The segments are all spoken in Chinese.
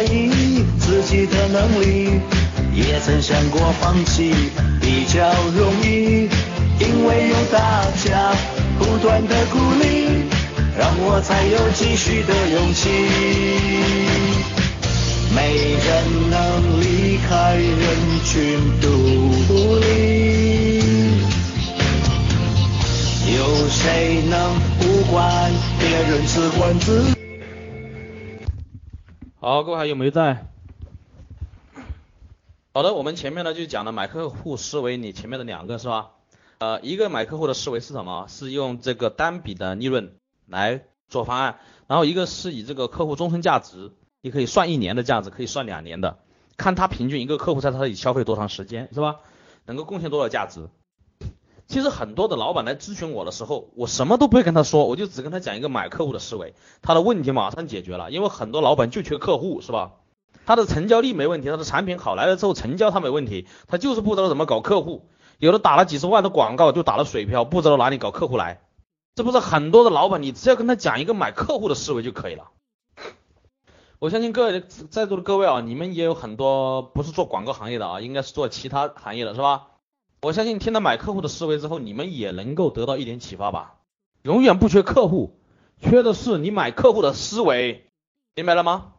怀疑自己的能力，也曾想过放弃比较容易，因为有大家不断的鼓励，让我才有继续的勇气。没人能离开人群独立，有谁能不管别人只管自？好，各位还有没有在？好的，我们前面呢就讲了买客户思维，你前面的两个是吧？呃，一个买客户的思维是什么？是用这个单笔的利润来做方案，然后一个是以这个客户终身价值，你可以算一年的价值，可以算两年的，看他平均一个客户在他这里消费多长时间是吧？能够贡献多少价值？其实很多的老板来咨询我的时候，我什么都不会跟他说，我就只跟他讲一个买客户的思维，他的问题马上解决了。因为很多老板就缺客户，是吧？他的成交率没问题，他的产品好来了之后成交他没问题，他就是不知道怎么搞客户。有的打了几十万的广告就打了水漂，不知道哪里搞客户来。这不是很多的老板，你只要跟他讲一个买客户的思维就可以了。我相信各位在座的各位啊，你们也有很多不是做广告行业的啊，应该是做其他行业的是吧？我相信听了买客户的思维之后，你们也能够得到一点启发吧。永远不缺客户，缺的是你买客户的思维，明白了吗？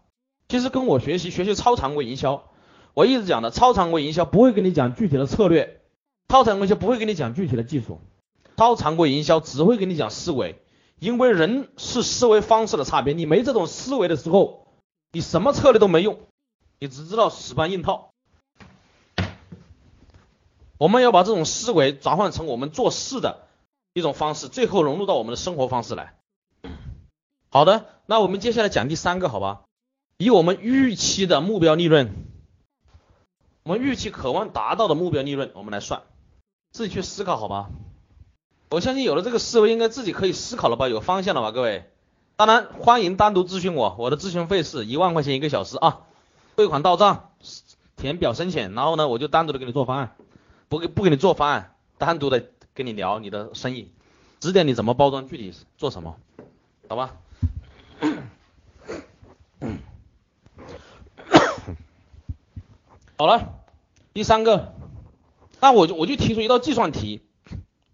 其实跟我学习学习超常规营销，我一直讲的超常规营销不会跟你讲具体的策略，超常规营销不会跟你讲具体的技术，超常规营销只会跟你讲思维，因为人是思维方式的差别，你没这种思维的时候，你什么策略都没用，你只知道死搬硬套。我们要把这种思维转换成我们做事的一种方式，最后融入到我们的生活方式来。好的，那我们接下来讲第三个，好吧？以我们预期的目标利润，我们预期渴望达到的目标利润，我们来算，自己去思考，好吧？我相信有了这个思维，应该自己可以思考了吧？有方向了吧，各位？当然，欢迎单独咨询我，我的咨询费是一万块钱一个小时啊，汇款到账，填表申请，然后呢，我就单独的给你做方案。不给不给你做方案，单独的跟你聊你的生意，指点你怎么包装，具体做什么，好吧？好了，第三个，那我就我就提出一道计算题。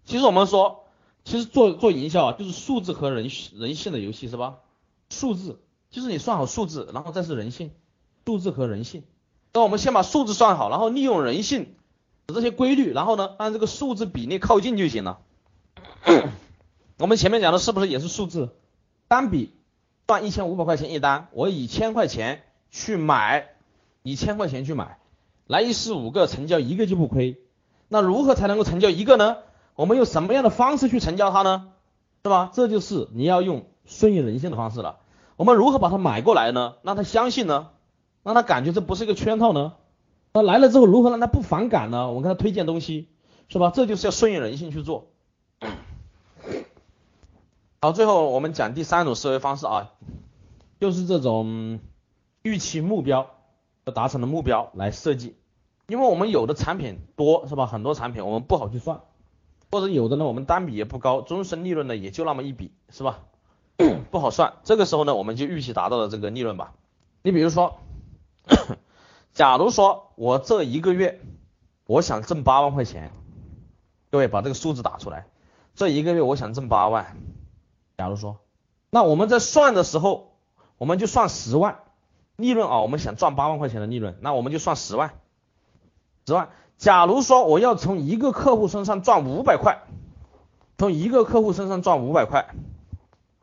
其实我们说，其实做做营销啊，就是数字和人人性的游戏，是吧？数字就是你算好数字，然后再是人性，数字和人性。那我们先把数字算好，然后利用人性。这些规律，然后呢，按这个数字比例靠近就行了。我们前面讲的是不是也是数字？单笔赚一千五百块钱一单，我以千块钱去买，以千块钱去买，来一十五个成交一个就不亏。那如何才能够成交一个呢？我们用什么样的方式去成交它呢？是吧？这就是你要用顺应人性的方式了。我们如何把它买过来呢？让他相信呢？让他感觉这不是一个圈套呢？他来了之后，如何让他不反感呢？我跟他推荐东西，是吧？这就是要顺应人性去做。好，最后我们讲第三种思维方式啊，就是这种预期目标要达成的目标来设计。因为我们有的产品多，是吧？很多产品我们不好去算，或者有的呢，我们单笔也不高，终身利润呢也就那么一笔，是吧？不好算。这个时候呢，我们就预期达到了这个利润吧。你比如说。假如说我这一个月我想挣八万块钱，各位把这个数字打出来，这一个月我想挣八万。假如说，那我们在算的时候，我们就算十万利润啊，我们想赚八万块钱的利润，那我们就算十万，十万。假如说我要从一个客户身上赚五百块，从一个客户身上赚五百块，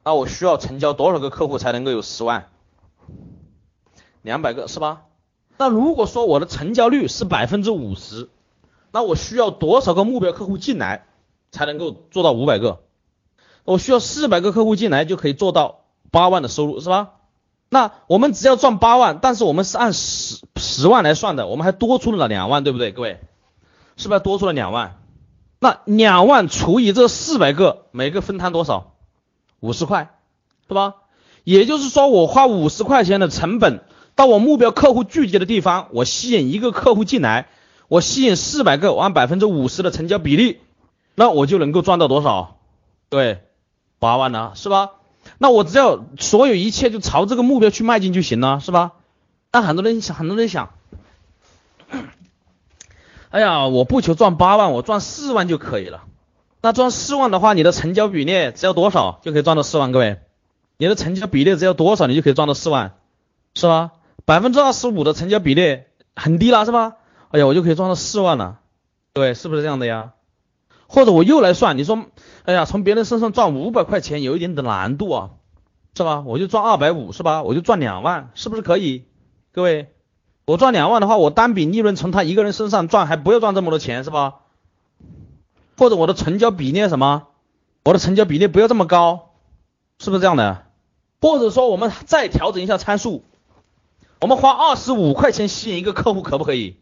那我需要成交多少个客户才能够有十万？两百个是吧？那如果说我的成交率是百分之五十，那我需要多少个目标客户进来才能够做到五百个？我需要四百个客户进来就可以做到八万的收入，是吧？那我们只要赚八万，但是我们是按十十万来算的，我们还多出了两万，对不对？各位，是不是多出了两万？那两万除以这四百个，每个分摊多少？五十块，是吧？也就是说，我花五十块钱的成本到我目标客户聚集的地方，我吸引一个客户进来，我吸引四百个，我按百分之五十的成交比例，那我就能够赚到多少？对，八万呢，是吧？那我只要所有一切就朝这个目标去迈进就行了，是吧？那很多人想，很多人想，哎呀，我不求赚八万，我赚四万就可以了。那赚四万的话，你的成交比例只要多少就可以赚到四万？各位，你的成交比例只要多少，你就可以赚到四万，是吧？百分之二十五的成交比例很低了，是吧？哎呀，我就可以赚到四万了，各位是不是这样的呀？或者我又来算，你说，哎呀，从别人身上赚五百块钱有一点的难度啊，是吧？我就赚二百五，是吧？我就赚两万，是不是可以？各位，我赚两万的话，我单笔利润从他一个人身上赚，还不要赚这么多钱，是吧？或者我的成交比例什么？我的成交比例不要这么高，是不是这样的？或者说我们再调整一下参数，我们花二十五块钱吸引一个客户，可不可以？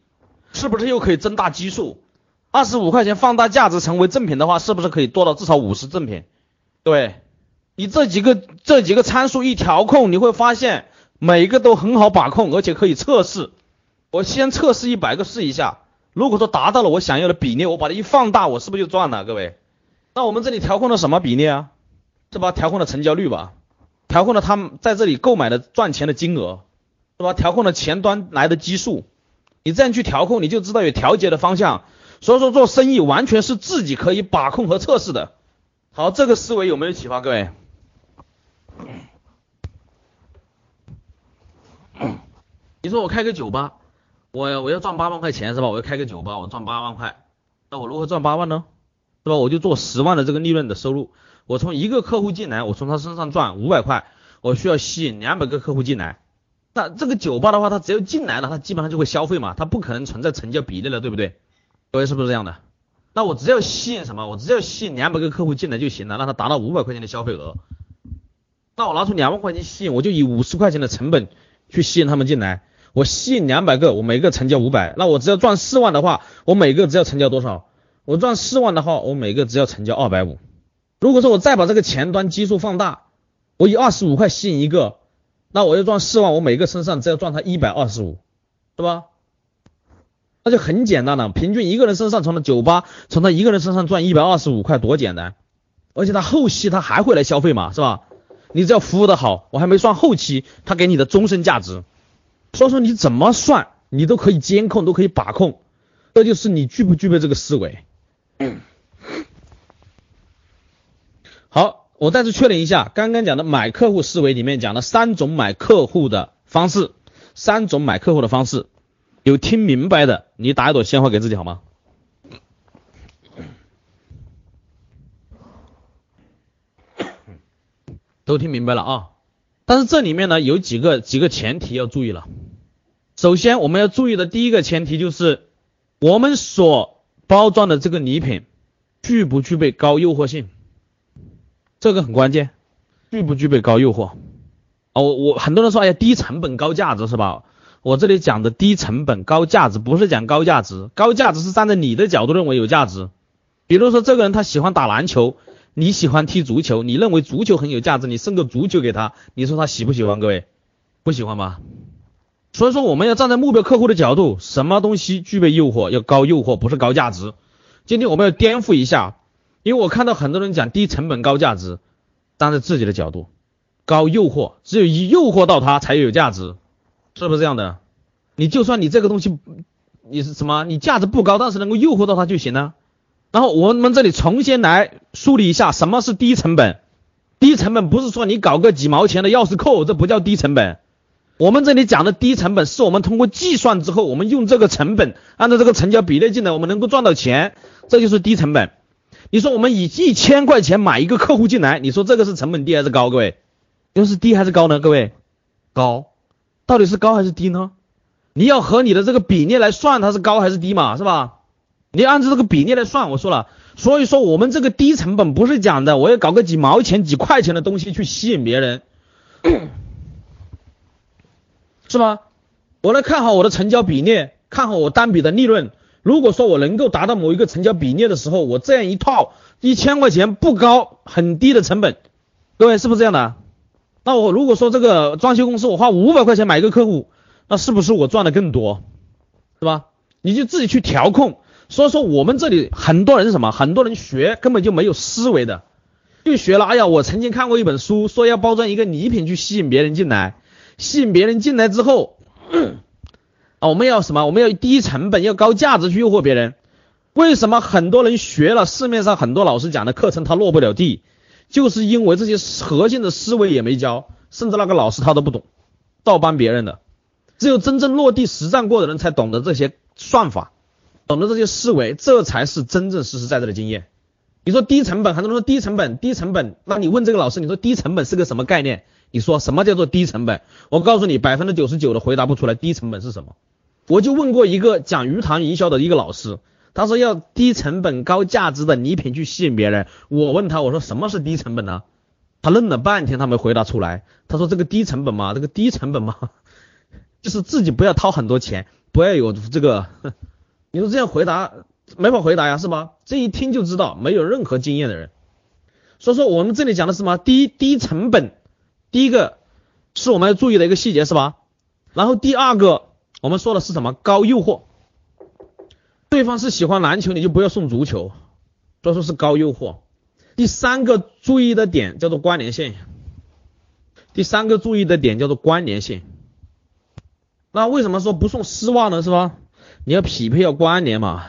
是不是又可以增大基数？二十五块钱放大价值成为正品的话，是不是可以做到至少五十正品？对，你这几个这几个参数一调控，你会发现每一个都很好把控，而且可以测试。我先测试一百个试一下，如果说达到了我想要的比例，我把它一放大，我是不是就赚了？各位，那我们这里调控了什么比例啊？是吧？调控了成交率吧？调控了他们在这里购买的赚钱的金额，是吧？调控的前端来的基数，你这样去调控，你就知道有调节的方向。所以说做生意完全是自己可以把控和测试的。好，这个思维有没有启发各位？你说我开个酒吧，我我要赚八万块钱是吧？我要开个酒吧，我赚八万块，那我如何赚八万呢？是吧？我就做十万的这个利润的收入，我从一个客户进来，我从他身上赚五百块，我需要吸引两百个客户进来。那这个酒吧的话，他只要进来了，他基本上就会消费嘛，他不可能存在成交比例了，对不对？各位是不是这样的？那我只要吸引什么？我只要吸引两百个客户进来就行了，让他达到五百块钱的消费额。那我拿出两万块钱吸引，我就以五十块钱的成本去吸引他们进来。我吸引两百个，我每个成交五百，那我只要赚四万的话，我每个只要成交多少？我赚四万的话，我每个只要成交二百五。如果说我再把这个前端基数放大，我以二十五块吸引一个，那我要赚四万，我每个身上只要赚他一百二十五，是吧？那就很简单了，平均一个人身上从他酒吧从他一个人身上赚一百二十五块，多简单！而且他后期他还会来消费嘛，是吧？你只要服务的好，我还没算后期他给你的终身价值。所以说你怎么算，你都可以监控，都可以把控，这就是你具不具备这个思维。好，我再次确认一下，刚刚讲的买客户思维里面讲了三种买客户的方式，三种买客户的方式。有听明白的，你打一朵鲜花给自己好吗？都听明白了啊！但是这里面呢，有几个几个前提要注意了。首先，我们要注意的第一个前提就是，我们所包装的这个礼品具不具备高诱惑性，这个很关键。具不具备高诱惑？哦，我我很多人说，哎呀，低成本高价值是吧？我这里讲的低成本高价值，不是讲高价值，高价值是站在你的角度认为有价值。比如说这个人他喜欢打篮球，你喜欢踢足球，你认为足球很有价值，你送个足球给他，你说他喜不喜欢？各位，不喜欢吧？所以说我们要站在目标客户的角度，什么东西具备诱惑？要高诱惑，不是高价值。今天我们要颠覆一下，因为我看到很多人讲低成本高价值，站在自己的角度，高诱惑，只有一诱惑到他才有价值。是不是这样的？你就算你这个东西，你是什么？你价值不高，但是能够诱惑到他就行了。然后我们这里重新来梳理一下，什么是低成本？低成本不是说你搞个几毛钱的钥匙扣，这不叫低成本。我们这里讲的低成本，是我们通过计算之后，我们用这个成本，按照这个成交比例进来，我们能够赚到钱，这就是低成本。你说我们以一千块钱买一个客户进来，你说这个是成本低还是高？各位，又是低还是高呢？各位，高。到底是高还是低呢？你要和你的这个比例来算它是高还是低嘛，是吧？你按照这个比例来算，我说了，所以说我们这个低成本不是讲的我要搞个几毛钱、几块钱的东西去吸引别人，是吧？我来看好我的成交比例，看好我单笔的利润。如果说我能够达到某一个成交比例的时候，我这样一套一千块钱不高很低的成本，各位是不是这样的？那我如果说这个装修公司我花五百块钱买一个客户，那是不是我赚的更多？是吧？你就自己去调控。所以说我们这里很多人什么？很多人学根本就没有思维的，就学了。哎呀，我曾经看过一本书，说要包装一个礼品去吸引别人进来，吸引别人进来之后。我们要什么？我们要低成本，要高价值去诱惑别人。为什么很多人学了市面上很多老师讲的课程，他落不了地？就是因为这些核心的思维也没教，甚至那个老师他都不懂，照搬别人的。只有真正落地实战过的人才懂得这些算法，懂得这些思维，这才是真正实实在在的经验。你说低成本，很多人说低成本，低成本，那你问这个老师，你说低成本是个什么概念？你说什么叫做低成本？我告诉你，百分之九十九的回答不出来低成本是什么。我就问过一个讲鱼塘营销的一个老师，他说要低成本高价值的礼品去吸引别人。我问他，我说什么是低成本呢？他愣了半天，他没回答出来。他说这个低成本嘛，这个低成本嘛，就是自己不要掏很多钱，不要有这个。你说这样回答没法回答呀，是吧？这一听就知道没有任何经验的人。所以说我们这里讲的是什么？低低成本，第一个是我们要注意的一个细节，是吧？然后第二个。我们说的是什么高诱惑？对方是喜欢篮球，你就不要送足球，都说是高诱惑。第三个注意的点叫做关联性。第三个注意的点叫做关联性。那为什么说不送丝袜呢？是吧？你要匹配要关联嘛，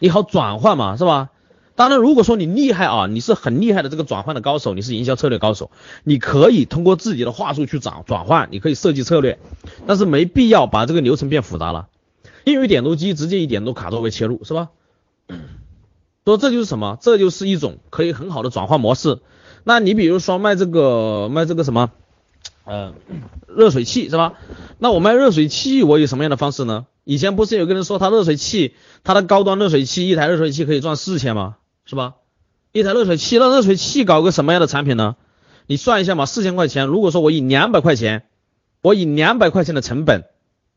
你好转换嘛，是吧？当然，如果说你厉害啊，你是很厉害的这个转换的高手，你是营销策略高手，你可以通过自己的话术去转转换，你可以设计策略，但是没必要把这个流程变复杂了。因为点读机直接以点读卡作为切入，是吧？说这就是什么？这就是一种可以很好的转换模式。那你比如说卖这个卖这个什么，呃，热水器是吧？那我卖热水器，我有什么样的方式呢？以前不是有个人说他热水器，他的高端热水器一台热水器可以赚四千吗？是吧？一台热水器，那热水器搞个什么样的产品呢？你算一下嘛，四千块钱，如果说我以两百块钱，我以两百块钱的成本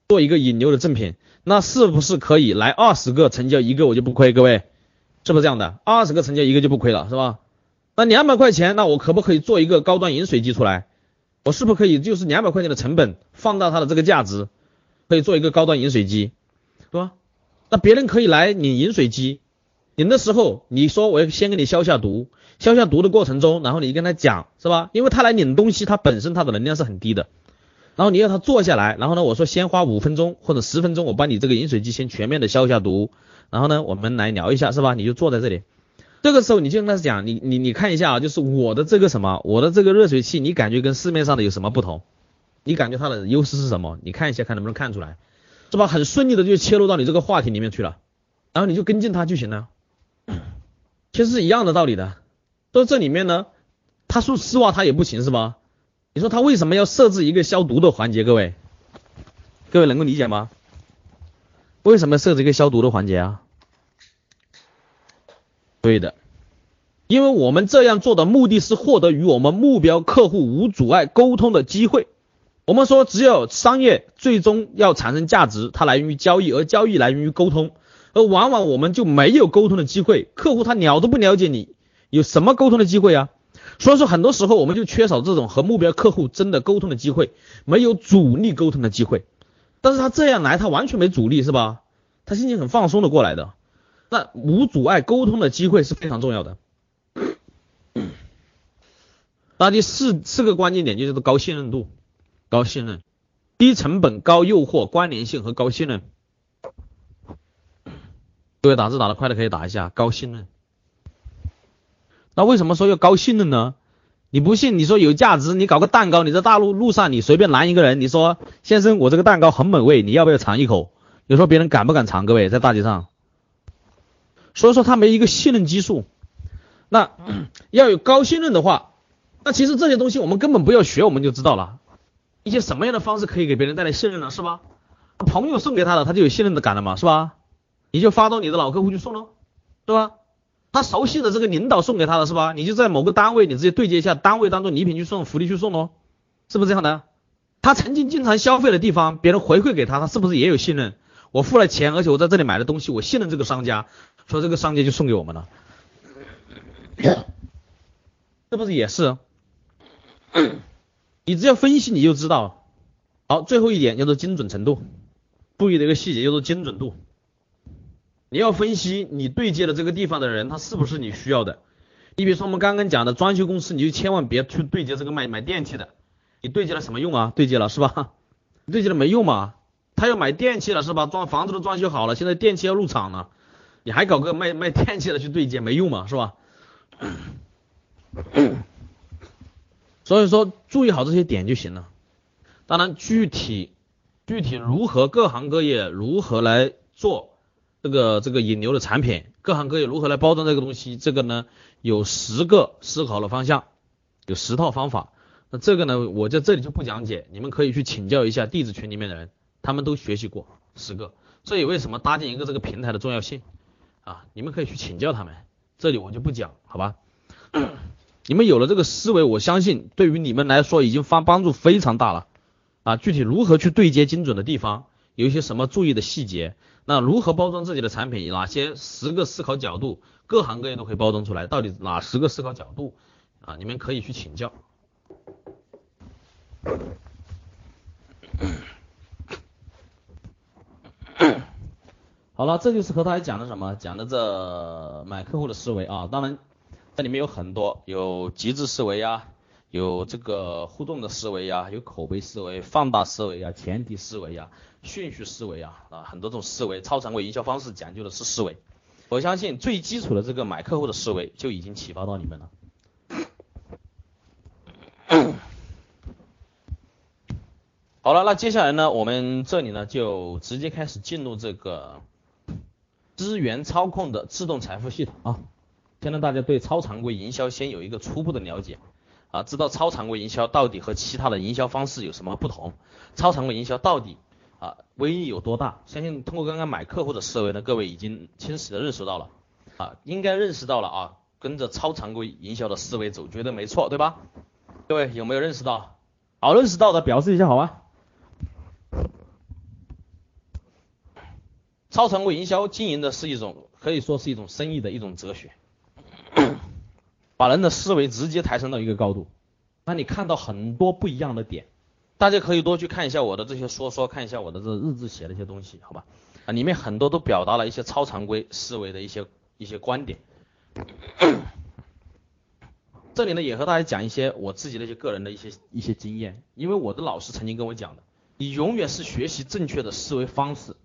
做一个引流的赠品，那是不是可以来二十个成交一个我就不亏？各位，是不是这样的？二十个成交一个就不亏了，是吧？那两百块钱，那我可不可以做一个高端饮水机出来？我是不是可以就是两百块钱的成本放大它的这个价值，可以做一个高端饮水机，是吧？那别人可以来领饮水机。领的时候，你说我要先给你消下毒，消下毒的过程中，然后你跟他讲，是吧？因为他来领东西，他本身他的能量是很低的，然后你要他坐下来，然后呢，我说先花五分钟或者十分钟，我帮你这个饮水机先全面的消一下毒，然后呢，我们来聊一下，是吧？你就坐在这里，这个时候你就跟他讲，你你你看一下啊，就是我的这个什么，我的这个热水器，你感觉跟市面上的有什么不同？你感觉它的优势是什么？你看一下，看能不能看出来，是吧？很顺利的就切入到你这个话题里面去了，然后你就跟进他就行了。其实是一样的道理的，说这里面呢，他说丝袜他也不行是吧？你说他为什么要设置一个消毒的环节？各位，各位能够理解吗？为什么设置一个消毒的环节啊？对的，因为我们这样做的目的是获得与我们目标客户无阻碍沟通的机会。我们说，只有商业最终要产生价值，它来源于交易，而交易来源于沟通。而往往我们就没有沟通的机会，客户他了都不了解你，有什么沟通的机会啊？所以说很多时候我们就缺少这种和目标客户真的沟通的机会，没有阻力沟通的机会。但是他这样来，他完全没阻力是吧？他心情很放松的过来的，那无阻碍沟通的机会是非常重要的。那第四四个关键点就是高信任度、高信任、低成本、高诱惑、关联性和高信任。各位打字打得快的可以打一下高信任。那为什么说要高信任呢？你不信？你说有价值，你搞个蛋糕，你在大陆路上你随便拦一个人，你说先生，我这个蛋糕很美味，你要不要尝一口？你说别人敢不敢尝？各位在大街上，所以说他没一个信任基数。那 要有高信任的话，那其实这些东西我们根本不要学，我们就知道了一些什么样的方式可以给别人带来信任呢？是吧？朋友送给他的，他就有信任的感了嘛，是吧？你就发到你的老客户去送喽，对吧？他熟悉的这个领导送给他的是吧？你就在某个单位，你直接对接一下，单位当中礼品去送，福利去送喽，是不是这样的？他曾经经常消费的地方，别人回馈给他，他是不是也有信任？我付了钱，而且我在这里买的东西，我信任这个商家，所以这个商家就送给我们了，是不是也是？你只要分析你就知道。好，最后一点叫做精准程度，注意的一个细节叫做精准度。你要分析你对接的这个地方的人，他是不是你需要的？你比如说我们刚刚讲的装修公司，你就千万别去对接这个卖买电器的，你对接了什么用啊？对接了是吧？对接了没用嘛？他要买电器了是吧？装房子都装修好了，现在电器要入场了，你还搞个卖卖电器的去对接没用嘛？是吧？所以说注意好这些点就行了。当然，具体具体如何各行各业如何来做这个这个引流的产品，各行各业如何来包装这个东西，这个呢有十个思考的方向，有十套方法。那这个呢，我在这里就不讲解，你们可以去请教一下弟子群里面的人，他们都学习过十个。所以为什么搭建一个这个平台的重要性啊，你们可以去请教他们，这里我就不讲，好吧？你们有了这个思维，我相信对于你们来说已经发帮助非常大了。啊，具体如何去对接精准的地方，有一些什么注意的细节？那如何包装自己的产品？哪些十个思考角度，各行各业都可以包装出来？到底哪十个思考角度？啊，你们可以去请教。好了，这就是和大家讲的什么？讲的这买客户的思维啊。当然，这里面有很多，有极致思维呀。有这个互动的思维呀，有口碑思维、放大思维呀、前提思维呀、顺序思维啊啊，很多种思维。超常规营销方式讲究的是思维。我相信最基础的这个买客户的思维就已经启发到你们了。好了，那接下来呢，我们这里呢就直接开始进入这个资源操控的自动财富系统啊，先让大家对超常规营销先有一个初步的了解。啊，知道超常规营销到底和其他的营销方式有什么不同？超常规营销到底啊威力有多大？相信通过刚刚买客户的思维呢，各位已经清晰的认识到了啊，应该认识到了啊，跟着超常规营销的思维走，绝对没错，对吧？各位有没有认识到？好，认识到的表示一下好吗？超常规营销经营的是一种可以说是一种生意的一种哲学。把人的思维直接抬升到一个高度，那你看到很多不一样的点，大家可以多去看一下我的这些说说，看一下我的这日志写的一些东西，好吧？啊，里面很多都表达了一些超常规思维的一些一些观点。这里呢也和大家讲一些我自己的一些个人的一些一些经验，因为我的老师曾经跟我讲的，你永远是学习正确的思维方式，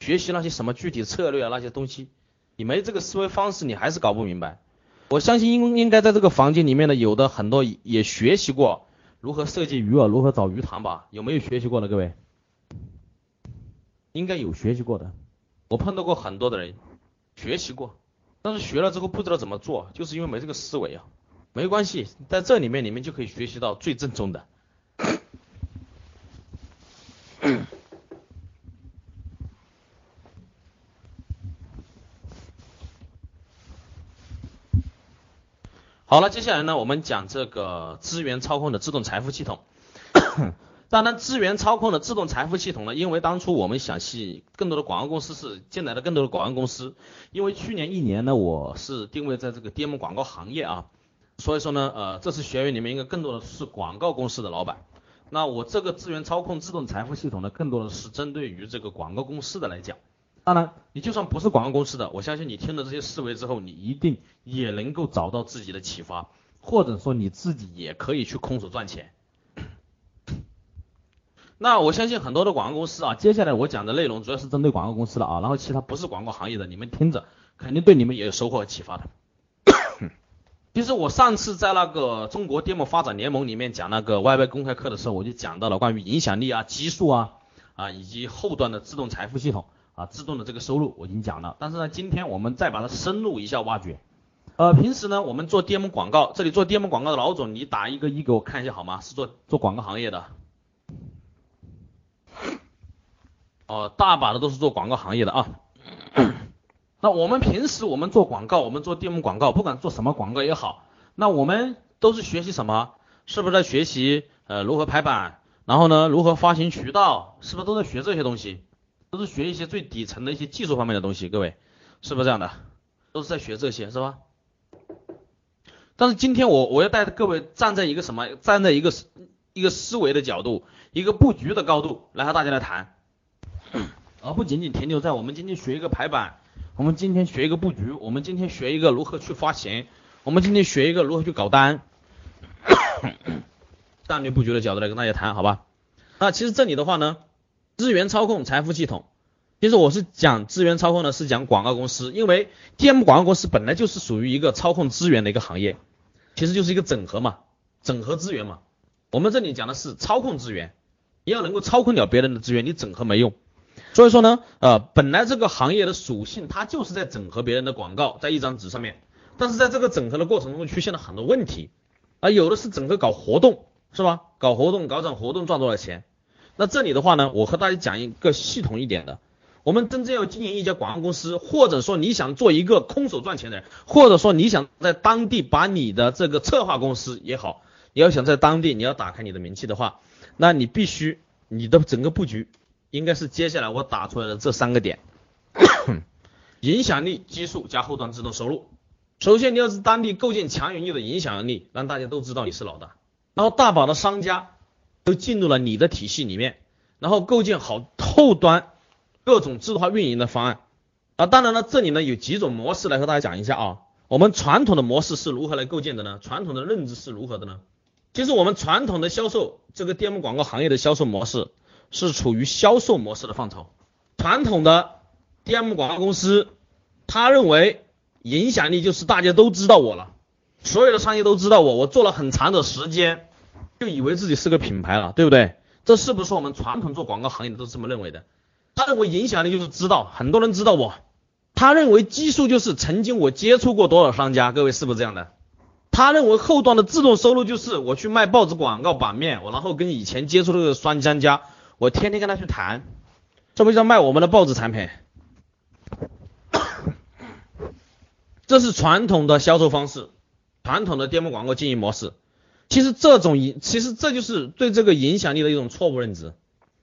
学习那些什么具体策略啊那些东西，你没这个思维方式，你还是搞不明白。我相信应应该在这个房间里面的有的很多也学习过如何设计鱼饵，如何找鱼塘吧？有没有学习过的各位？应该有学习过的。我碰到过很多的人学习过，但是学了之后不知道怎么做，就是因为没这个思维啊。没关系，在这里面你们就可以学习到最正宗的。好了，接下来呢，我们讲这个资源操控的自动财富系统。当然，资源操控的自动财富系统呢，因为当初我们想吸更多的广告公司是进来的更多的广告公司，因为去年一年呢，我是定位在这个 DM 广告行业啊，所以说呢，呃，这次学员里面应该更多的是广告公司的老板。那我这个资源操控自动财富系统呢，更多的是针对于这个广告公司的来讲。当然，你就算不是广告公司的，我相信你听了这些思维之后，你一定也能够找到自己的启发，或者说你自己也可以去空手赚钱。那我相信很多的广告公司啊，接下来我讲的内容主要是针对广告公司的啊，然后其他不是广告行业的，你们听着肯定对你们也有收获和启发的。其实我上次在那个中国电摩发展联盟里面讲那个 YY 公开课的时候，我就讲到了关于影响力啊、基数啊啊以及后端的自动财富系统。啊，自动的这个收入我已经讲了，但是呢，今天我们再把它深入一下挖掘。呃，平时呢，我们做 DM 广告，这里做 DM 广告的老总，你打一个一给我看一下好吗？是做做广告行业的。哦，大把的都是做广告行业的啊。那我们平时我们做广告，我们做 DM 广告，不管做什么广告也好，那我们都是学习什么？是不是在学习呃如何排版？然后呢，如何发行渠道？是不是都在学这些东西？都是学一些最底层的一些技术方面的东西，各位是不是这样的？都是在学这些，是吧？但是今天我我要带各位站在一个什么？站在一个一个思维的角度，一个布局的高度来和大家来谈，而不仅仅停留在我们今天学一个排版。我们今天学一个布局，我们今天学一个如何去发行，我们今天学一个如何去搞单，战略布局的角度来跟大家谈，好吧？那其实这里的话呢，资源操控财富系统，其实我是讲资源操控呢，是讲广告公司，因为 DM 广告公司本来就是属于一个操控资源的一个行业，其实就是一个整合嘛，整合资源嘛。我们这里讲的是操控资源，你要能够操控了别人的资源，你整合没用。所以说呢，呃，本来这个行业的属性，它就是在整合别人的广告在一张纸上面，但是在这个整合的过程中出现了很多问题，啊，有的是整个搞活动，是吧？搞活动，搞场活动赚多少钱？那这里的话呢，我和大家讲一个系统一点的，我们真正要经营一家广告公司，或者说你想做一个空手赚钱的人，或者说你想在当地把你的这个策划公司也好，你要想在当地你要打开你的名气的话，那你必须你的整个布局。应该是接下来我打出来的这三个点，影响力基数加后端自动收入。首先你要是当地构建强有力的影响力，让大家都知道你是老大，然后大把的商家都进入了你的体系里面，然后构建好后端各种自动化运营的方案。啊，当然了，这里呢有几种模式来和大家讲一下啊。我们传统的模式是如何来构建的呢？传统的认知是如何的呢？其实我们传统的销售这个电幕广告行业的销售模式。是处于销售模式的范畴。传统的 DM 广告公司，他认为影响力就是大家都知道我了，所有的商业都知道我，我做了很长的时间，就以为自己是个品牌了，对不对？这是不是我们传统做广告行业的都这么认为的？他认为影响力就是知道很多人知道我，他认为基数就是曾经我接触过多少商家，各位是不是这样的？他认为后端的自动收入就是我去卖报纸广告版面，我然后跟以前接触的商家。我天天跟他去谈，这不叫卖我们的报纸产品？这是传统的销售方式，传统的电幕广告经营模式。其实这种影，其实这就是对这个影响力的一种错误认知。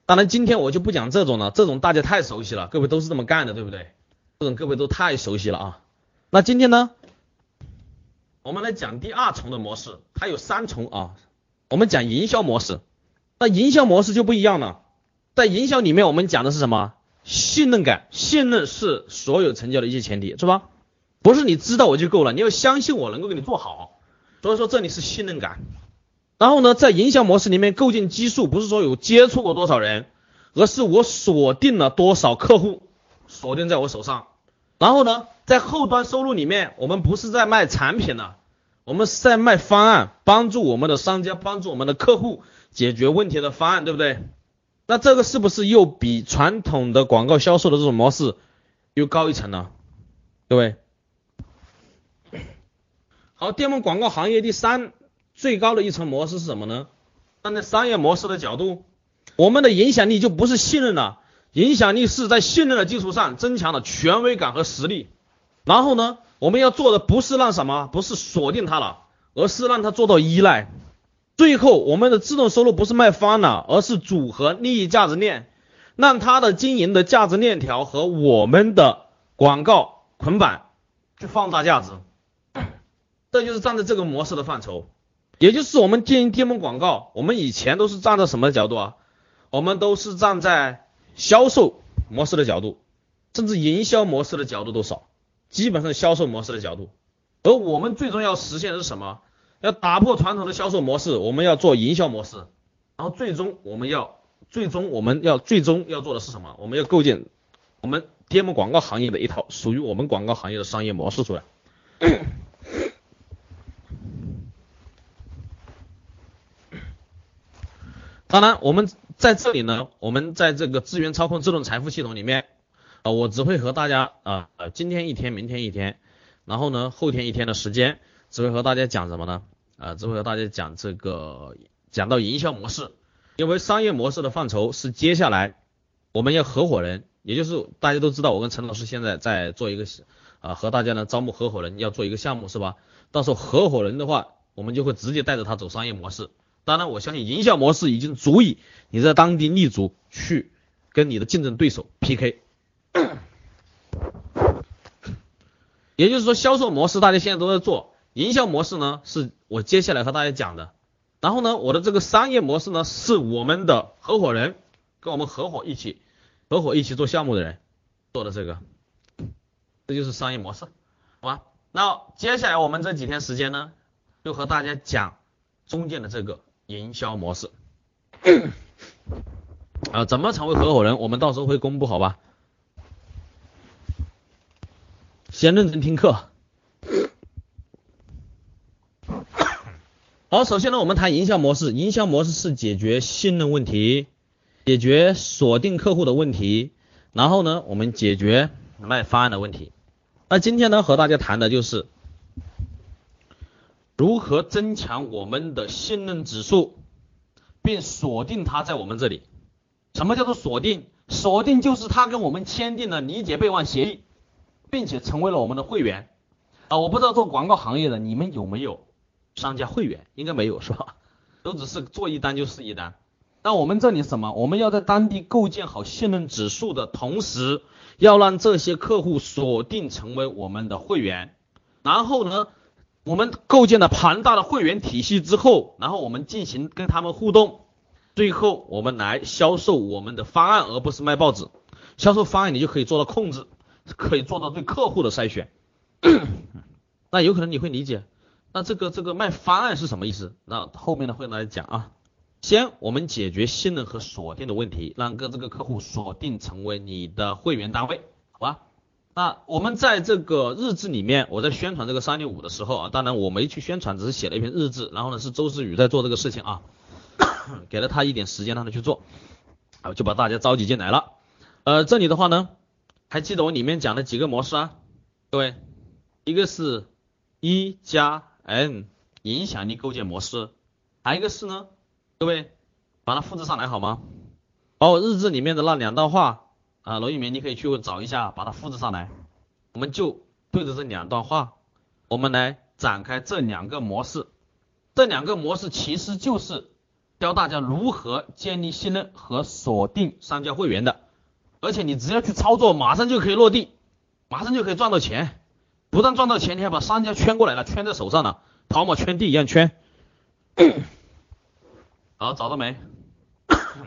当然，今天我就不讲这种了，这种大家太熟悉了，各位都是这么干的，对不对？这种各位都太熟悉了啊。那今天呢，我们来讲第二重的模式，它有三重啊。我们讲营销模式，那营销模式就不一样了。在营销里面，我们讲的是什么？信任感，信任是所有成交的一些前提，是吧？不是你知道我就够了，你要相信我能够给你做好。所以说这里是信任感。然后呢，在营销模式里面构建基数，不是说有接触过多少人，而是我锁定了多少客户，锁定在我手上。然后呢，在后端收入里面，我们不是在卖产品了，我们是在卖方案，帮助我们的商家，帮助我们的客户解决问题的方案，对不对？那这个是不是又比传统的广告销售的这种模式又高一层呢？各位，好，电幕广告行业第三最高的一层模式是什么呢？站在商业模式的角度，我们的影响力就不是信任了，影响力是在信任的基础上增强了权威感和实力。然后呢，我们要做的不是让什么，不是锁定它了，而是让它做到依赖。最后，我们的自动收入不是卖方了，而是组合利益价值链，让它的经营的价值链条和我们的广告捆绑去放大价值。这就是站在这个模式的范畴，也就是我们经营电幕广告，我们以前都是站在什么角度啊？我们都是站在销售模式的角度，甚至营销模式的角度都少，基本上销售模式的角度。而我们最终要实现的是什么？要打破传统的销售模式，我们要做营销模式，然后最终我们要最终我们要最终要做的是什么？我们要构建我们 DM 广告行业的一套属于我们广告行业的商业模式出来。当然，我们在这里呢，我们在这个资源操控自动财富系统里面，啊，我只会和大家啊，今天一天，明天一天，然后呢，后天一天的时间。只会和大家讲什么呢？啊，只会和大家讲这个讲到营销模式，因为商业模式的范畴是接下来我们要合伙人，也就是大家都知道，我跟陈老师现在在做一个啊，和大家呢招募合伙人，要做一个项目是吧？到时候合伙人的话，我们就会直接带着他走商业模式。当然，我相信营销模式已经足以你在当地立足，去跟你的竞争对手 PK。也就是说，销售模式大家现在都在做，营销模式呢是我接下来和大家讲的。然后呢，我的这个商业模式呢是我们的合伙人跟我们合伙一起合伙一起做项目的人做的这个，这就是商业模式，好吧？那接下来我们这几天时间呢，就和大家讲中间的这个营销模式 啊，怎么成为合伙人，我们到时候会公布，好吧？先认真听课。好，首先呢，我们谈营销模式。营销模式是解决信任问题，解决锁定客户的问题，然后呢，我们解决卖方案的问题。那今天呢，和大家谈的就是如何增强我们的信任指数，并锁定它在我们这里。什么叫做锁定？锁定就是他跟我们签订了理解备忘协议。并且成为了我们的会员啊！我不知道做广告行业的你们有没有商家会员？应该没有是吧？都只是做一单就是一单。那我们这里什么？我们要在当地构建好信任指数的同时，要让这些客户锁定成为我们的会员。然后呢，我们构建了庞大的会员体系之后，然后我们进行跟他们互动，最后我们来销售我们的方案，而不是卖报纸。销售方案你就可以做到控制。可以做到对客户的筛选，那有可能你会理解，那这个这个卖方案是什么意思？那后面呢会来讲啊。先我们解决信任和锁定的问题，让个这个客户锁定成为你的会员单位，好吧？那我们在这个日志里面，我在宣传这个三六五的时候啊，当然我没去宣传，只是写了一篇日志，然后呢是周思宇在做这个事情啊，给了他一点时间让他去做，啊就把大家召集进来了。呃，这里的话呢。还记得我里面讲的几个模式啊？各位，一个是一加 N 影响力构建模式，还一个是呢，各位把它复制上来好吗？把我日志里面的那两段话啊，罗玉明你可以去找一下，把它复制上来。我们就对着这两段话，我们来展开这两个模式。这两个模式其实就是教大家如何建立信任和锁定商家会员的。而且你只要去操作，马上就可以落地，马上就可以赚到钱。不但赚到钱，你还把商家圈过来了，圈在手上了，淘宝圈地一样圈。好，找到没？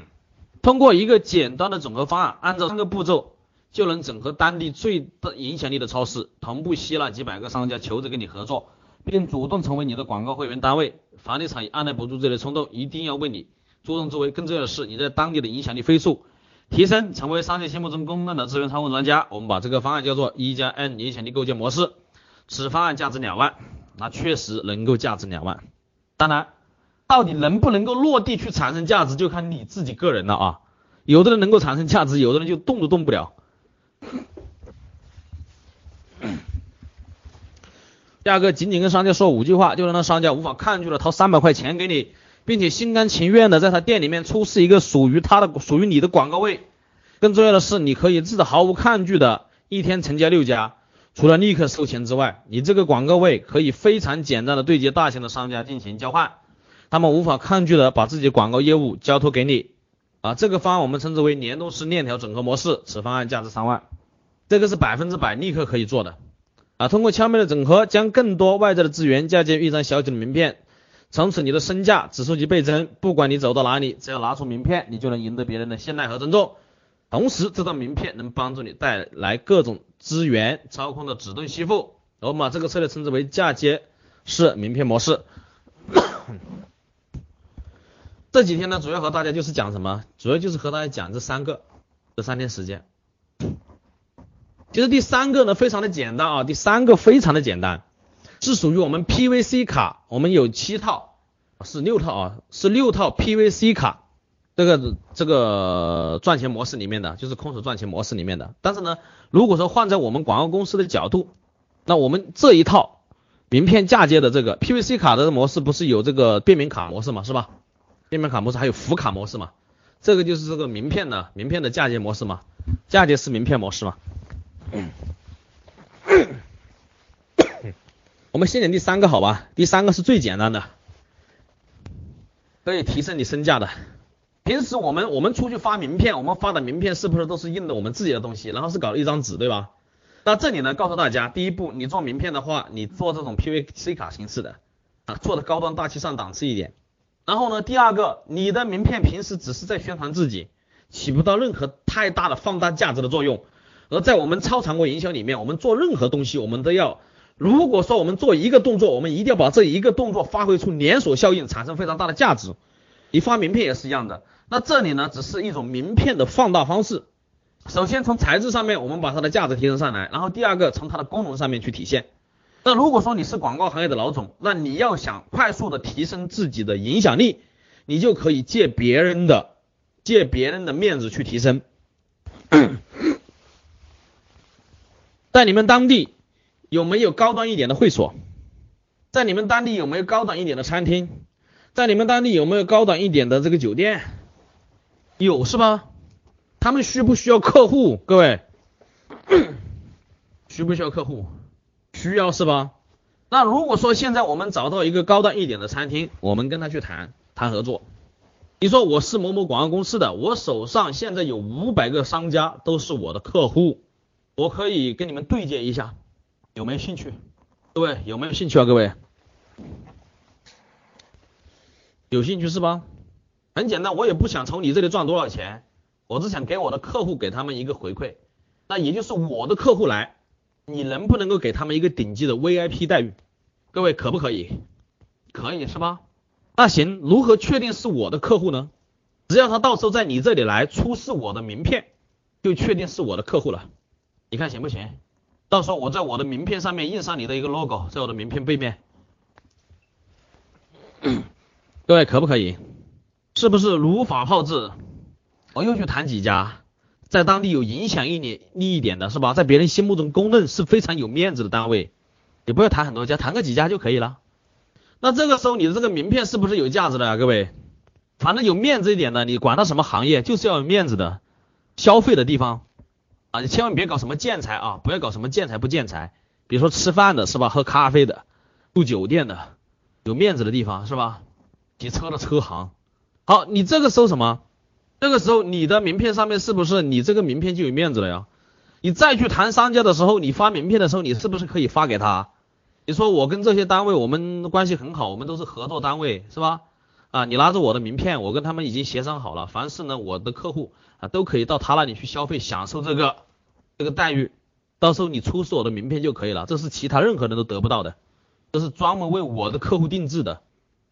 通过一个简单的整合方案，按照三个步骤，就能整合当地最大影响力的超市，同步吸纳几百个商家求着跟你合作，并主动成为你的广告会员单位。房地产也按耐不住这类冲动，一定要为你主动作为。更重要的是，你在当地的影响力飞速。提升成为商界心目中公认的资源仓库专家，我们把这个方案叫做一加 N 影响力构建模式。此方案价值两万，那确实能够价值两万。当然，到底能不能够落地去产生价值，就看你自己个人了啊。有的人能够产生价值，有的人就动都动不了。第二个，仅仅跟商家说五句话，就能让商家无法抗拒的掏三百块钱给你。并且心甘情愿的在他店里面出示一个属于他的、属于你的广告位。更重要的是，你可以自毫无抗拒的一天成交六家，除了立刻收钱之外，你这个广告位可以非常简单的对接大型的商家进行交换，他们无法抗拒的把自己广告业务交托给你。啊，这个方案我们称之为联动式链条整合模式，此方案价值三万，这个是百分之百立刻可以做的。啊，通过巧妙的整合，将更多外在的资源嫁接一张小小的名片。从此你的身价指数级倍增，不管你走到哪里，只要拿出名片，你就能赢得别人的信赖和尊重。同时，这张名片能帮助你带来各种资源操控的指动吸附。我们把这个策略称之为嫁接式名片模式。这几天呢，主要和大家就是讲什么？主要就是和大家讲这三个，这三天时间。其实第三个呢，非常的简单啊，第三个非常的简单。是属于我们 PVC 卡，我们有七套，是六套啊，是六套 PVC 卡，这个这个赚钱模式里面的，就是空手赚钱模式里面的。但是呢，如果说换在我们广告公司的角度，那我们这一套名片嫁接的这个 PVC 卡的模式，不是有这个便民卡模式嘛，是吧？便民卡模式还有福卡模式嘛？这个就是这个名片的名片的嫁接模式嘛，嫁接式名片模式嘛。我们先讲第三个好吧，第三个是最简单的，可以提升你身价的。平时我们我们出去发名片，我们发的名片是不是都是印的我们自己的东西，然后是搞了一张纸，对吧？那这里呢，告诉大家，第一步，你做名片的话，你做这种 PVC 卡形式的啊，做的高端大气上档次一点。然后呢，第二个，你的名片平时只是在宣传自己，起不到任何太大的放大价值的作用。而在我们超常规营销里面，我们做任何东西，我们都要，如果说我们做一个动作，我们一定要把这一个动作发挥出连锁效应，产生非常大的价值。你发名片也是一样的。那这里呢，只是一种名片的放大方式。首先从材质上面，我们把它的价值提升上来，然后第二个从它的功能上面去体现。那如果说你是广告行业的老总，那你要想快速的提升自己的影响力，你就可以借别人的借别人的面子去提升。在你们当地有没有高端一点的会所？在你们当地有没有高档一点的餐厅？在你们当地有没有高档一点的这个酒店？有是吧？他们需不需要客户？各位，需不需要客户？需要是吧？那如果说现在我们找到一个高档一点的餐厅，我们跟他去谈谈合作。你说我是某某广告公司的，我手上现在有五百个商家都是我的客户，我可以跟你们对接一下，有没有兴趣？各位有没有兴趣啊？各位，有兴趣是吧？很简单，我也不想从你这里赚多少钱。我只想给我的客户给他们一个回馈，那也就是我的客户来，你能不能够给他们一个顶级的 VIP 待遇？各位可不可以？可以是吧？那行，如何确定是我的客户呢？只要他到时候在你这里来出示我的名片，就确定是我的客户了。你看行不行？到时候我在我的名片上面印上你的一个 logo，在我的名片背面，各位可不可以？是不是如法炮制？我又去谈几家，在当地有影响一点利一点的是吧？在别人心目中公认是非常有面子的单位，你不要谈很多家，谈个几家就可以了。那这个时候你的这个名片是不是有价值的啊？各位，反正有面子一点的，你管他什么行业，就是要有面子的消费的地方啊！你千万别搞什么建材啊，不要搞什么建材不建材，比如说吃饭的是吧？喝咖啡的，住酒店的，有面子的地方是吧？洗车的车行。好，你这个时候什么？这个时候，你的名片上面是不是你这个名片就有面子了呀？你再去谈商家的时候，你发名片的时候，你是不是可以发给他？你说我跟这些单位我们关系很好，我们都是合作单位，是吧？啊，你拿着我的名片，我跟他们已经协商好了，凡是呢我的客户啊都可以到他那里去消费，享受这个这个待遇。到时候你出示我的名片就可以了，这是其他任何人都得不到的，这是专门为我的客户定制的。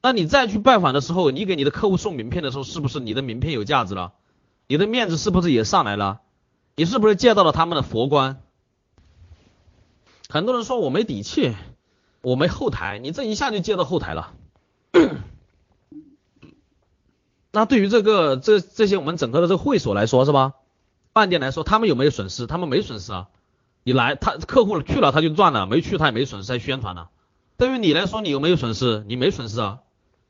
那你再去拜访的时候，你给你的客户送名片的时候，是不是你的名片有价值了？你的面子是不是也上来了？你是不是借到了他们的佛光？很多人说我没底气，我没后台，你这一下就借到后台了。那对于这个这这些我们整个的这个会所来说是吧？饭店来说，他们有没有损失？他们没损失啊。你来，他客户去了他就赚了，没去他也没损失，还宣传呢。对于你来说，你有没有损失？你没损失啊。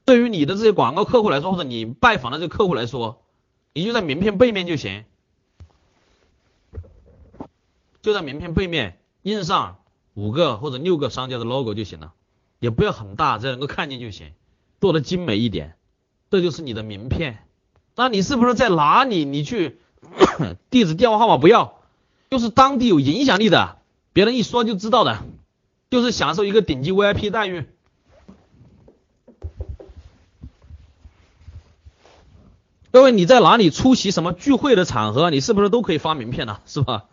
对于你的这些广告客户来说，或者你拜访的这个客户来说，你就在名片背面就行，就在名片背面印上五个或者六个商家的 logo 就行了，也不要很大，只要能够看见就行，做的精美一点，这就是你的名片。那你是不是在哪里？你去 地址、电话号码不要，就是当地有影响力的，别人一说就知道的，就是享受一个顶级 VIP 待遇。各位，你在哪里出席什么聚会的场合，你是不是都可以发名片呢？是吧？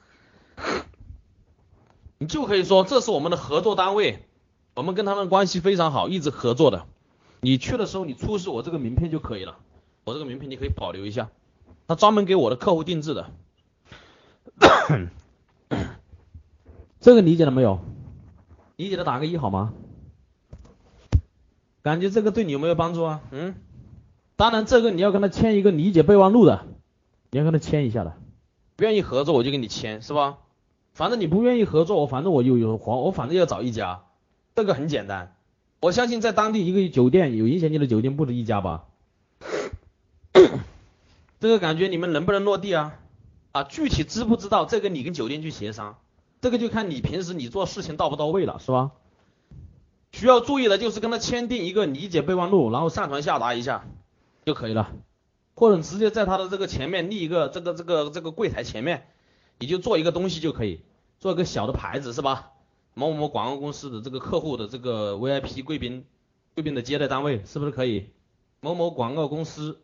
你就可以说这是我们的合作单位，我们跟他们关系非常好，一直合作的。你去的时候，你出示我这个名片就可以了。我这个名片你可以保留一下，他专门给我的客户定制的。这个理解了没有？理解的打个一好吗？感觉这个对你有没有帮助啊？嗯？当然，这个你要跟他签一个理解备忘录的，你要跟他签一下的。不愿意合作我就跟你签，是吧？反正你不愿意合作，我反正我有有黄，我反正要找一家。这个很简单，我相信在当地一个酒店有影响力的酒店不止一家吧？这个感觉你们能不能落地啊？啊，具体知不知道这个你跟酒店去协商，这个就看你平时你做事情到不到位了，是吧？需要注意的就是跟他签订一个理解备忘录，然后上传下达一下就可以了，或者直接在他的这个前面立一个这个这个这个柜台前面，你就做一个东西就可以，做一个小的牌子是吧？某某某广告公司的这个客户的这个 VIP 贵宾贵宾的接待单位是不是可以？某某广告公司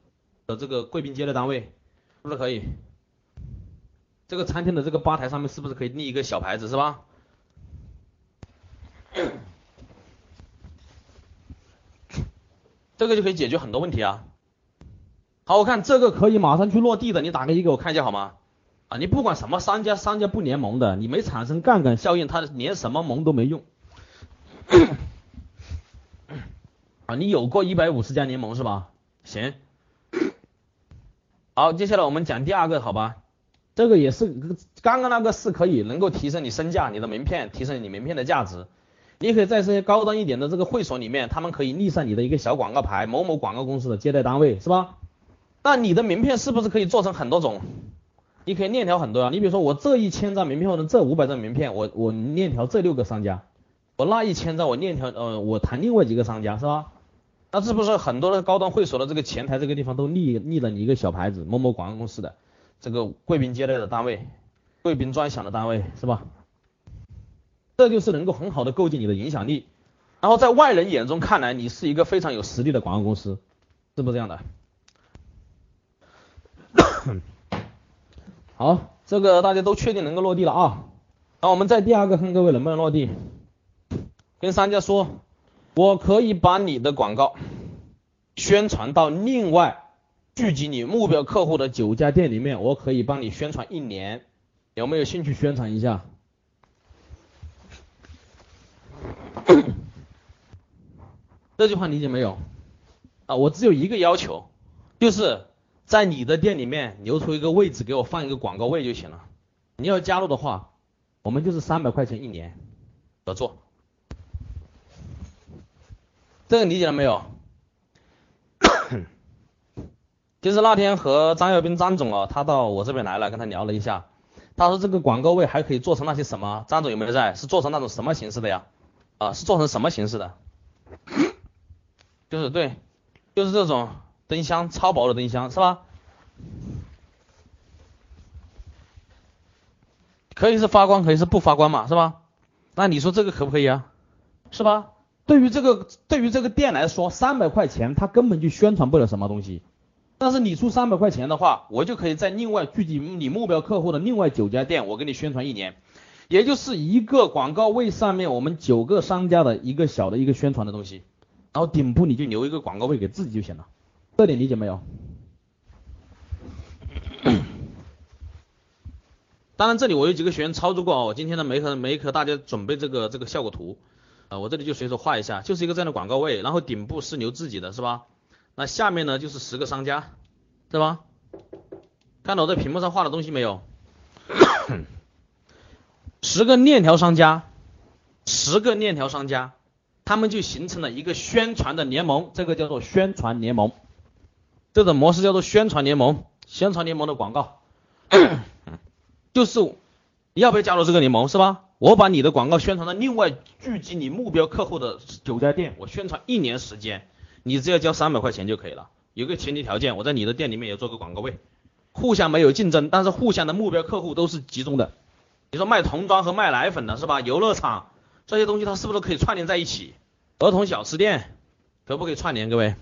的这个贵宾接待单位是不是可以？这个餐厅的这个吧台上面是不是可以立一个小牌子是吧？这个就可以解决很多问题啊。好，我看这个可以马上去落地的，你打个一给我看一下好吗？啊，你不管什么商家，商家不联盟的，你没产生杠杆效应，他连什么盟都没用。啊，你有过一百五十家联盟是吧？行。好，接下来我们讲第二个，好吧？这个也是刚刚那个是可以能够提升你身价，你的名片提升你名片的价值。你可以在这些高端一点的这个会所里面，他们可以立上你的一个小广告牌，某某广告公司的接待单位，是吧？那你的名片是不是可以做成很多种？你可以链条很多啊。你比如说我这一千张名片或者这五百张名片，我我链条这六个商家，我那一千张我链条呃我谈另外几个商家，是吧？那是不是很多的高端会所的这个前台这个地方都立立了你一个小牌子，某某广告公司的这个贵宾接待的单位，贵宾专享的单位，是吧？这就是能够很好的构建你的影响力，然后在外人眼中看来，你是一个非常有实力的广告公司，是不是这样的？好，这个大家都确定能够落地了啊。那我们再第二个看各位能不能落地，跟商家说，我可以把你的广告宣传到另外聚集你目标客户的九家店里面，我可以帮你宣传一年，有没有兴趣宣传一下？这句话理解没有？啊，我只有一个要求，就是在你的店里面留出一个位置给我放一个广告位就行了。你要加入的话，我们就是三百块钱一年合作。这个理解了没有？就是那天和张耀斌张总啊，他到我这边来了，跟他聊了一下，他说这个广告位还可以做成那些什么？张总有没有在？是做成那种什么形式的呀？啊，是做成什么形式的？就是对，就是这种灯箱，超薄的灯箱，是吧？可以是发光，可以是不发光嘛，是吧？那你说这个可不可以啊？是吧？对于这个，对于这个店来说，三百块钱它根本就宣传不了什么东西。但是你出三百块钱的话，我就可以在另外具体你目标客户的另外九家店，我给你宣传一年，也就是一个广告位上面我们九个商家的一个小的一个宣传的东西。然后顶部你就留一个广告位给自己就行了，这点理解没有？当然这里我有几个学员操作过哦，我今天呢没和没和大家准备这个这个效果图，啊，我这里就随手画一下，就是一个这样的广告位，然后顶部是留自己的是吧？那下面呢就是十个商家，是吧？看到我在屏幕上画的东西没有？十个链条商家，十个链条商家。他们就形成了一个宣传的联盟，这个叫做宣传联盟，这种模式叫做宣传联盟，宣传联盟的广告，就是你要不要加入这个联盟是吧？我把你的广告宣传到另外聚集你目标客户的九家店，我宣传一年时间，你只要交三百块钱就可以了。有个前提条件，我在你的店里面也做个广告位，互相没有竞争，但是互相的目标客户都是集中的。你说卖童装和卖奶粉的是吧？游乐场这些东西它是不是可以串联在一起？儿童小吃店可不可以串联？各位，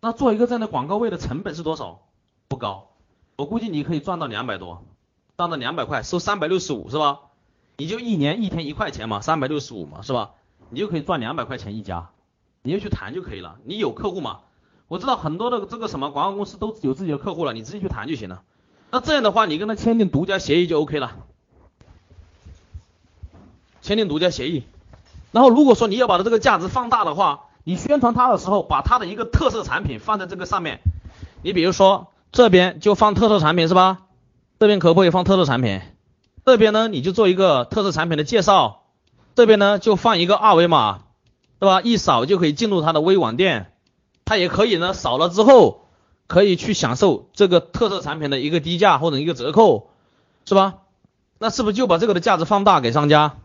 那做一个这样的广告位的成本是多少？不高，我估计你可以赚到两百多，赚到两百块，收三百六十五是吧？你就一年一天一块钱嘛，三百六十五嘛是吧？你就可以赚两百块钱一家，你就去谈就可以了。你有客户嘛？我知道很多的这个什么广告公司都有自己的客户了，你直接去谈就行了。那这样的话，你跟他签订独家协议就 OK 了。签订独家协议，然后如果说你要把它这个价值放大的话，你宣传它的时候，把它的一个特色产品放在这个上面。你比如说这边就放特色产品是吧？这边可不可以放特色产品？这边呢你就做一个特色产品的介绍，这边呢就放一个二维码，对吧？一扫就可以进入他的微网店，他也可以呢扫了之后可以去享受这个特色产品的一个低价或者一个折扣，是吧？那是不是就把这个的价值放大给商家？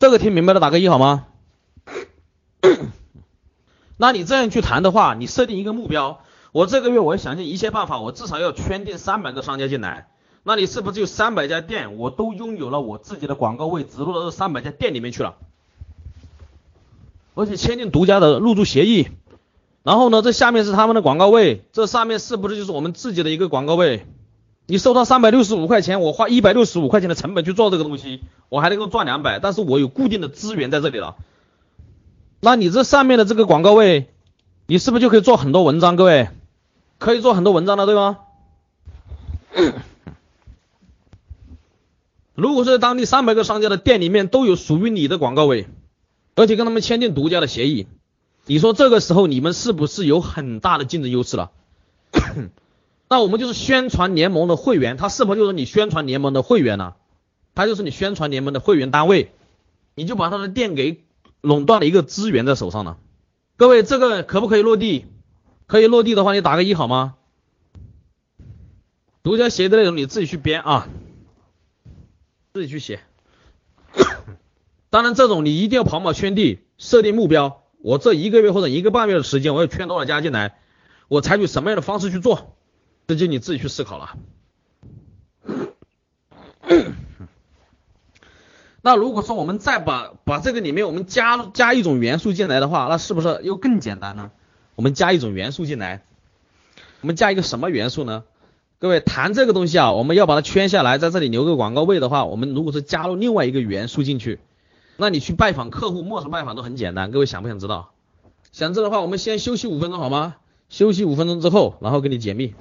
这个听明白了打个一好吗？那你这样去谈的话，你设定一个目标，我这个月我要想尽一切办法，我至少要圈定三百个商家进来。那你是不是就三百家店，我都拥有了我自己的广告位，植入到这三百家店里面去了，而且签订独家的入驻协议。然后呢，这下面是他们的广告位，这上面是不是就是我们自己的一个广告位？你收他三百六十五块钱，我花一百六十五块钱的成本去做这个东西，我还能够赚两百，但是我有固定的资源在这里了。那你这上面的这个广告位，你是不是就可以做很多文章？各位，可以做很多文章了，对吗？如果是当地三百个商家的店里面都有属于你的广告位，而且跟他们签订独家的协议，你说这个时候你们是不是有很大的竞争优势了？那我们就是宣传联盟的会员，他是不是就是你宣传联盟的会员呢？他就是你宣传联盟的会员单位，你就把他的店给垄断了一个资源在手上呢。各位，这个可不可以落地？可以落地的话，你打个一好吗？独家协议的内容你自己去编啊。自己去写，当然这种你一定要跑马圈地，设定目标。我这一个月或者一个半月的时间，我要圈多少家进来，我采取什么样的方式去做，这就你自己去思考了。那如果说我们再把把这个里面我们加加一种元素进来的话，那是不是又更简单呢？我们加一种元素进来，我们加一个什么元素呢？各位谈这个东西啊，我们要把它圈下来，在这里留个广告位的话，我们如果是加入另外一个元素进去，那你去拜访客户，陌生拜访都很简单。各位想不想知道？想知道的话，我们先休息五分钟好吗？休息五分钟之后，然后给你解密。